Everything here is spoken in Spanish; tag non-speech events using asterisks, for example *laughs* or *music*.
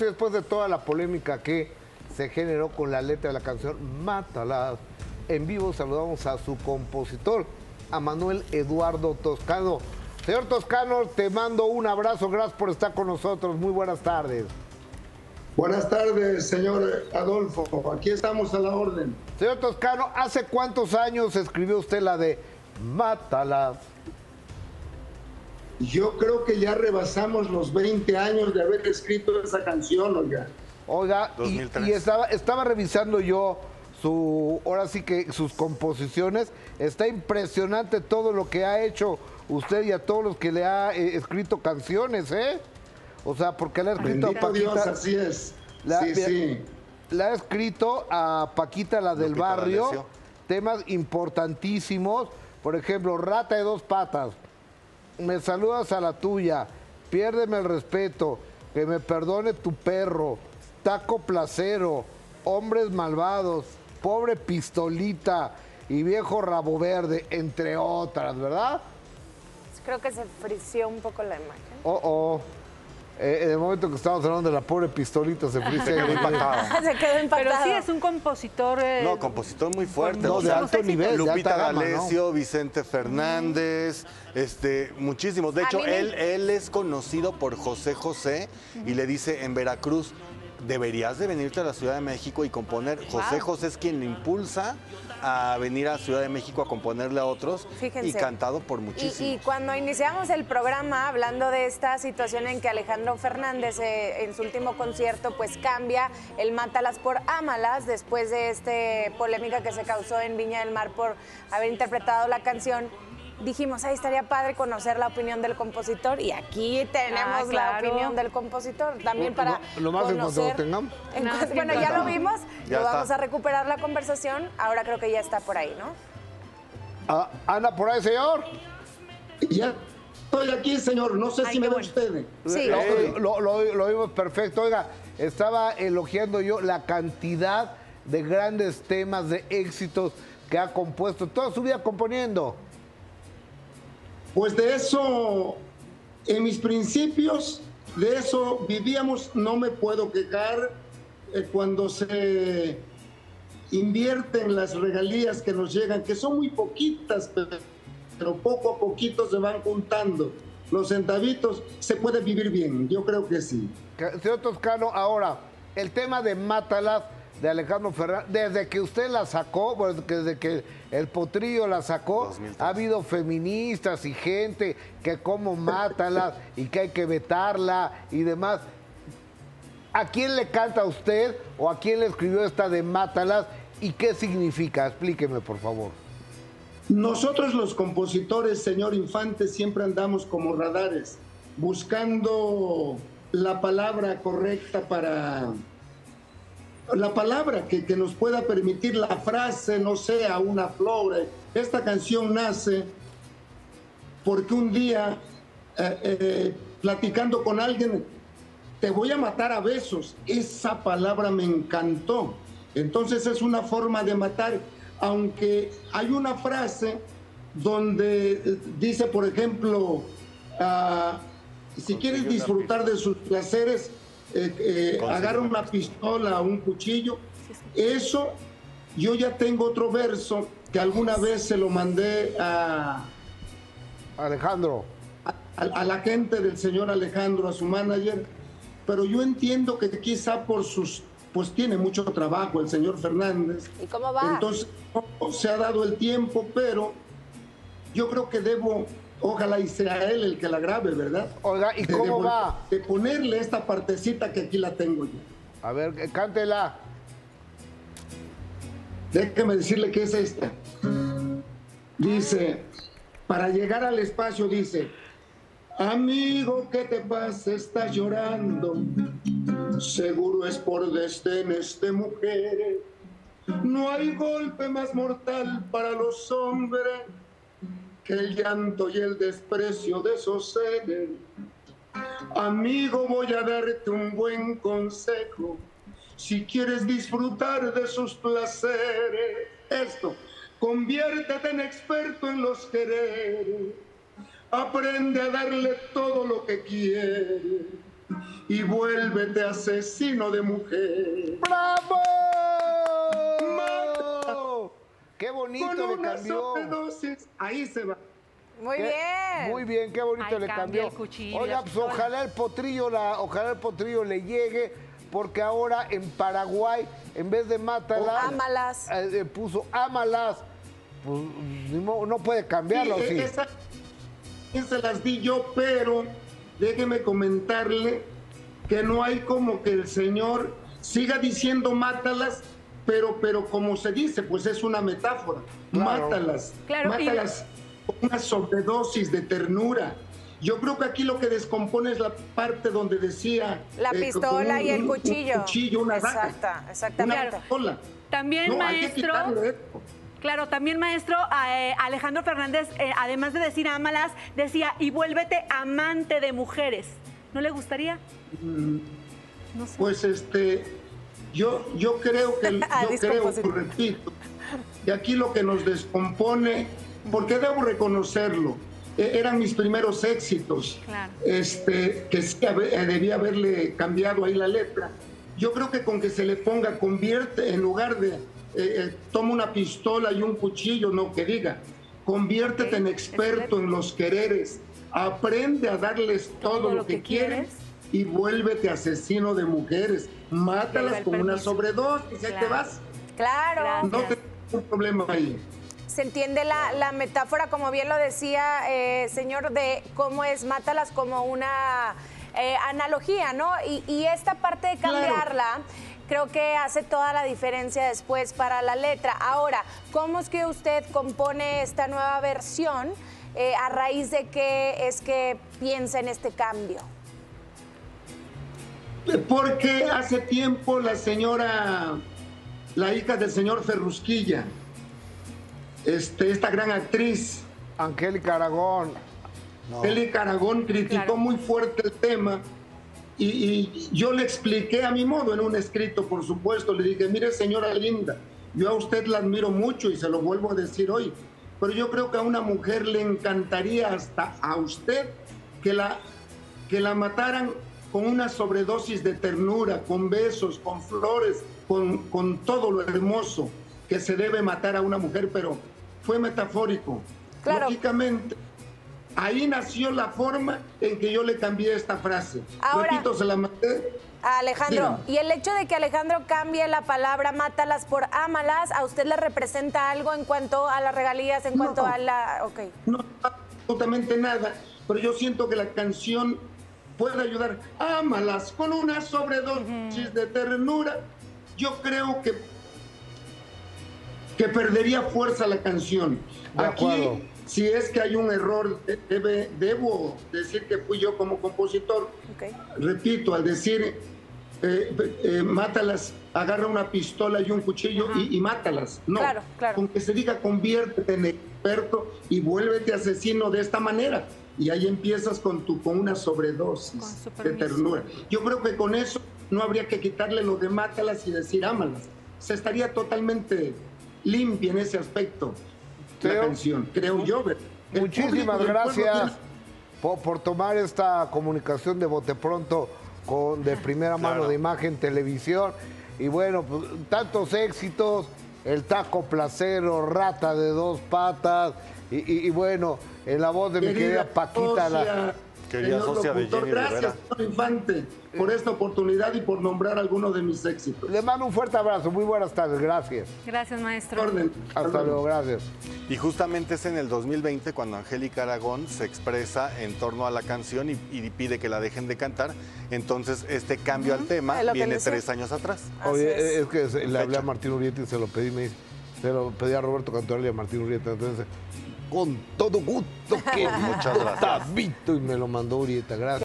esto y después de toda la polémica que se generó con la letra de la canción Mátala, en vivo saludamos a su compositor, a Manuel Eduardo Toscano. Señor Toscano, te mando un abrazo, gracias por estar con nosotros, muy buenas tardes. Buenas tardes, señor Adolfo, aquí estamos a la orden. Señor Toscano, ¿hace cuántos años escribió usted la de Mátala? Yo creo que ya rebasamos los 20 años de haber escrito esa canción, oiga. Oiga, y, y estaba, estaba revisando yo su, ahora sí que sus composiciones, está impresionante todo lo que ha hecho usted y a todos los que le ha eh, escrito canciones, ¿eh? O sea, porque le ha escrito Bendito a Paquita. Dios, así es. La- sí, mira, sí. Le ha escrito a Paquita, la del Lupita barrio, temas importantísimos. Por ejemplo, Rata de dos patas. Me saludas a la tuya. Piérdeme el respeto. Que me perdone tu perro. Taco placero. Hombres malvados. Pobre pistolita. Y viejo rabo verde, entre otras, ¿verdad? Creo que se frició un poco la imagen. Oh, oh. Eh, en el momento que estábamos hablando de la pobre pistolita, se frisa. *laughs* quedó impactado. se quedó impactado. Pero sí, es un compositor. eh, No, compositor muy fuerte. No, o de alto nivel, Lupita gama, ¿no? D'Alessio, Vicente Fernández, este, muchísimos. De hecho, me- él, él es conocido por José José y le dice en Veracruz, deberías de venirte a la Ciudad de México y componer. José José es quien le impulsa a venir a Ciudad de México a componerle a otros Fíjense. y cantado por Y, muchísimos. y cuando iniciamos el programa hablando de esta situación en que Alejandro Fernández eh, en su último concierto pues cambia el Mátalas por Ámalas después de esta polémica que se causó en Viña del Mar por haber interpretado la canción. Dijimos, ahí estaría padre conocer la opinión del compositor y aquí tenemos Ah, la claro. opinión del compositor también para Lo- lo más en conocer. lo tengamos. En cuanto- bueno, ya lo está. vimos, Ya lo está. vamos a recuperar la conversación, ahora creo que ya está por ahí, ¿no? Ah, anda por ahí, señor. Ya estoy aquí, señor. No sé Ay, si me bueno. usted. Sí. Lo, lo, lo- lo vimos perfecto. Oiga, estaba elogiando yo la cantidad de grandes temas, de éxitos que ha compuesto toda su vida componiendo. Pues de eso, en mis principios, de eso vivíamos, no me puedo quejar eh, cuando se invierten las regalías que nos llegan, que son muy poquitas, pero, poco a poquito se van juntando. Los centavitos, se puede vivir bien, yo creo que sí. Señor Toscano, ahora, el tema de Mátalas de Alejandro Fernández, desde que usted la sacó, desde que el potrillo la sacó, 2003. ha habido feministas y gente que como Mátalas y que hay que vetarla y demás. ¿A quién le canta a usted o a quién le escribió esta de Mátalas y qué significa? Explíqueme, por favor. Nosotros los compositores, señor Infante, siempre andamos como radares, buscando la palabra correcta para... La palabra que, que nos pueda permitir la frase, no sea una flor. Esta canción nace porque un día, eh, eh, platicando con alguien, te voy a matar a besos. Esa palabra me encantó. Entonces es una forma de matar, aunque hay una frase donde dice, por ejemplo, ah, si quieres disfrutar de sus placeres, eh, eh, agarra una pistola, un cuchillo. Eso, yo ya tengo otro verso que alguna vez se lo mandé a, Alejandro. a, a la gente del señor Alejandro, a su manager, pero yo entiendo que quizá por sus, pues tiene mucho trabajo el señor Fernández. ¿Y cómo va? Entonces no se ha dado el tiempo, pero yo creo que debo, ojalá y sea él el que la grabe, ¿verdad? Oiga, ¿y *laughs* De- cómo va? De ponerle esta partecita que aquí la tengo yo. A ver, cántela. Déjeme decirle que es esta. Dice, para llegar al espacio dice, amigo, ¿qué te pasa? Estás llorando. Seguro es por desdenes de mujeres. No hay golpe más mortal para los hombres que el llanto y el desprecio de esos seres. Amigo, voy a darte un buen consejo. Si quieres disfrutar de sus placeres, esto, conviértete en experto en los quereres. Aprende a darle todo lo que quiere. y vuélvete asesino de mujer. ¡Bravo! ¡Qué bonito Con le una cambió! sobredosis, ahí se va. Muy Qué- bien. Muy bien, qué bonito Ay, le cambió. el cuchillo, Oiga, pues ojalá el potrillo, la, ojalá el potrillo le llegue, porque ahora en Paraguay, en vez de mátalas, Ámalas. eh, eh, puso ámalas. Pues no puede cambiarlo, Sí, sí. e- esa- se las di yo, pero déjeme comentarle que no hay como que el señor siga diciendo mátalas, pero, pero como se dice, pues es una metáfora. Claro. Mátalas. Claro, mátalas con una sobredosis de ternura. Yo creo que aquí lo que descompone es la parte donde decía... La eh, pistola y el un- un cuchillo. cuchillo, una daga. Exacta, exactamente. Una pistola. También, No, hay que maestro. Claro, también maestro eh, Alejandro Fernández, eh, además de decir ámalas, decía y vuélvete amante de mujeres. ¿No le gustaría? No sé. Pues este, yo, yo creo que, *laughs* Ah, yo creo, descompositor. repito, que aquí lo que nos descompone, porque debo reconocerlo, e- eran mis primeros éxitos, Claro. este, que sí eh, debía haberle cambiado ahí la letra. Yo creo que con que se le ponga, convierte, en lugar de, eh, eh, toma una pistola y un cuchillo, no que diga, conviértete en experto en los quereres, aprende a darles todo, lo, que, quieres y vuélvete asesino de mujeres. Mátalas con una sobredosis, ahí te Claro. vas. Claro. No tengo un problema ahí. Se entiende la, la metáfora, como bien lo decía, eh, señor, de cómo es mátalas como una eh, analogía, ¿no? Y, y esta parte de Claro. cambiarla. Creo que hace toda la diferencia después para la letra. Ahora, ¿cómo es que usted compone esta nueva versión? Eh, ¿A raíz de qué es que piensa en este cambio? Porque hace tiempo la señora, la hija del señor Ferrusquilla, este, esta gran actriz, Angélica Aragón. No. Caragón criticó Claro. muy fuerte el tema y, y yo le expliqué a mi modo en un escrito, por supuesto, le dije, mire señora linda, yo a usted la admiro mucho y se lo vuelvo a decir hoy, pero yo creo que a una mujer le encantaría hasta a usted que la, que la mataran con una sobredosis de ternura, con besos, con flores, con, con todo lo hermoso que se debe matar a una mujer, pero fue metafórico. Claro. Lógicamente, Ahí nació la forma en que yo le cambié esta frase. Ahora- se la. Alejandro, Dígame. y el hecho de que Alejandro cambie la palabra mátalas por ámalas, ¿a usted le representa algo en cuanto a las regalías, en No. cuanto a la... Ok. No absolutamente nada, pero yo siento que la canción puede ayudar. Ámalas con una sobredosis de ternura. Yo creo que, que perdería fuerza la canción. De acuerdo. Aquí, si es que hay un error, debe- debo decir que fui yo como compositor. ok. repito, al decir eh, eh, mátalas, agarra una pistola y un cuchillo y, y mátalas. No, Claro, claro. con que se diga conviértete en experto y vuélvete asesino de esta manera. Y ahí empiezas con, tu, con una sobredosis Con de ternura. Yo creo que con eso no habría que quitarle lo de mátalas y decir ámalas. Se estaría totalmente limpia en ese aspecto la Creo- canción, creo yo. Muchísimas gracias tiene- por, por tomar esta comunicación de bote pronto con de primera mano Claro. de imagen televisión. Y bueno, pues, tantos éxitos, el taco placero, rata de dos patas, y, y- y bueno, en la voz de mi querida Paquita. la- Querida señor socia de locutor, Jenny Gracias, Rivera. Infante, por esta oportunidad y por nombrar algunos de mis éxitos. le mando un fuerte abrazo, muy buenas tardes, gracias. Gracias, maestro. Orden. Hasta luego, gracias. Y justamente es en el 2020 cuando Angélica Aragón se expresa en torno a la canción y, y pide que la dejen de cantar. Entonces, este cambio al tema viene tres años atrás. Oye, es. es, que se- le hablé a. Martín Urieta y se lo pedí, me dice, se lo pedí a Roberto Cantorelli y a Martín Urieta, entonces, con todo gusto que *laughs* Muchas gracias. Tabito, y me lo mandó Urieta, gracias.